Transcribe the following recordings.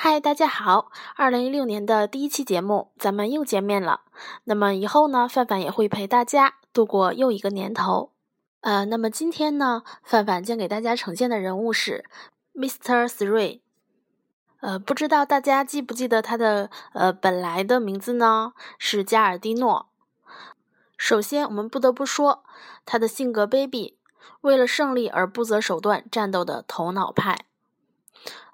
嗨，大家好！二零一六年的第一期节目，咱们又见面了。那么以后呢，范范也会陪大家度过又一个年头。呃，那么今天呢，范范将给大家呈现的人物是 Mister Three。呃，不知道大家记不记得他的呃本来的名字呢？是加尔蒂诺。首先，我们不得不说他的性格卑鄙，为了胜利而不择手段战斗的头脑派。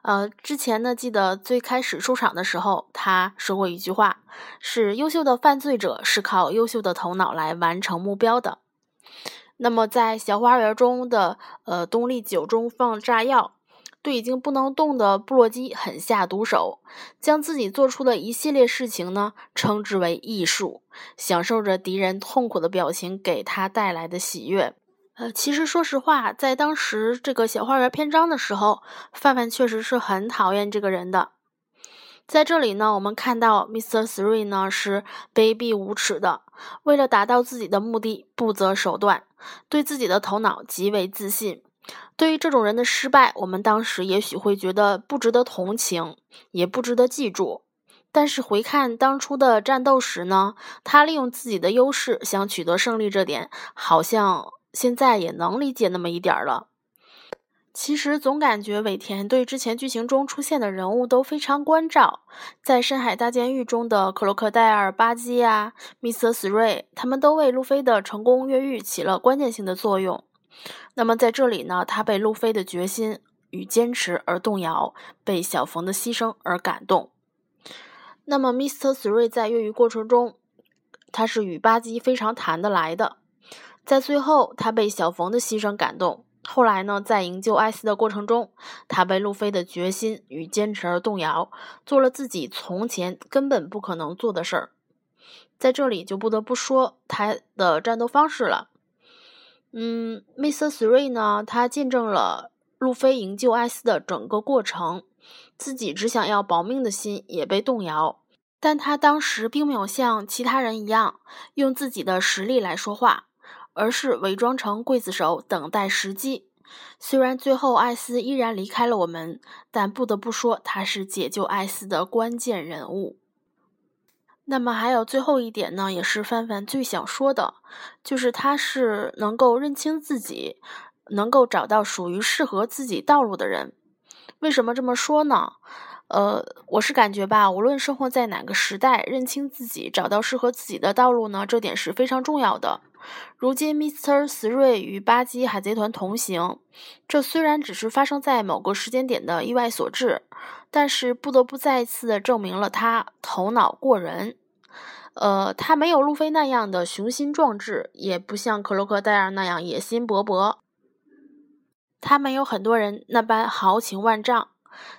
呃，之前呢，记得最开始出场的时候，他说过一句话：“是优秀的犯罪者是靠优秀的头脑来完成目标的。”那么，在小花园中的呃东丽酒中放炸药，对已经不能动的布洛基狠下毒手，将自己做出的一系列事情呢，称之为艺术，享受着敌人痛苦的表情给他带来的喜悦。呃，其实说实话，在当时这个小花园篇章的时候，范范确实是很讨厌这个人的。在这里呢，我们看到 Mr. Three 呢是卑鄙无耻的，为了达到自己的目的不择手段，对自己的头脑极为自信。对于这种人的失败，我们当时也许会觉得不值得同情，也不值得记住。但是回看当初的战斗时呢，他利用自己的优势想取得胜利，这点好像。现在也能理解那么一点了。其实总感觉尾田对之前剧情中出现的人物都非常关照，在深海大监狱中的克罗克戴尔、巴基呀、密斯斯瑞，他们都为路飞的成功越狱起了关键性的作用。那么在这里呢，他被路飞的决心与坚持而动摇，被小冯的牺牲而感动。那么，Mr. Three 在越狱过程中，他是与巴基非常谈得来的。在最后，他被小冯的牺牲感动。后来呢，在营救艾斯的过程中，他被路飞的决心与坚持而动摇，做了自己从前根本不可能做的事儿。在这里就不得不说他的战斗方式了。嗯，Mr. Three 呢，他见证了路飞营救艾斯的整个过程，自己只想要保命的心也被动摇，但他当时并没有像其他人一样用自己的实力来说话。而是伪装成刽子手，等待时机。虽然最后艾斯依然离开了我们，但不得不说，他是解救艾斯的关键人物。那么还有最后一点呢，也是范范最想说的，就是他是能够认清自己，能够找到属于适合自己道路的人。为什么这么说呢？呃，我是感觉吧，无论生活在哪个时代，认清自己，找到适合自己的道路呢，这点是非常重要的。如今，Mr. Three 与巴基海贼团同行，这虽然只是发生在某个时间点的意外所致，但是不得不再次的证明了他头脑过人。呃，他没有路飞那样的雄心壮志，也不像克洛克戴尔那样野心勃勃，他没有很多人那般豪情万丈。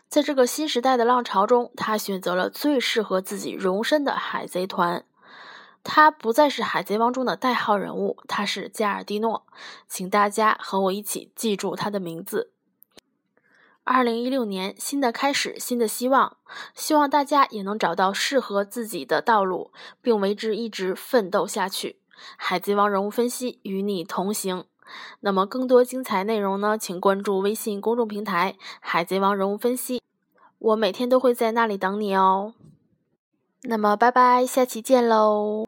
在这个新时代的浪潮中，他选择了最适合自己容身的海贼团。他不再是海贼王中的代号人物，他是加尔蒂诺。请大家和我一起记住他的名字。二零一六年，新的开始，新的希望。希望大家也能找到适合自己的道路，并为之一直奋斗下去。海贼王人物分析与你同行。那么更多精彩内容呢？请关注微信公众平台“海贼王人物分析”，我每天都会在那里等你哦。那么，拜拜，下期见喽。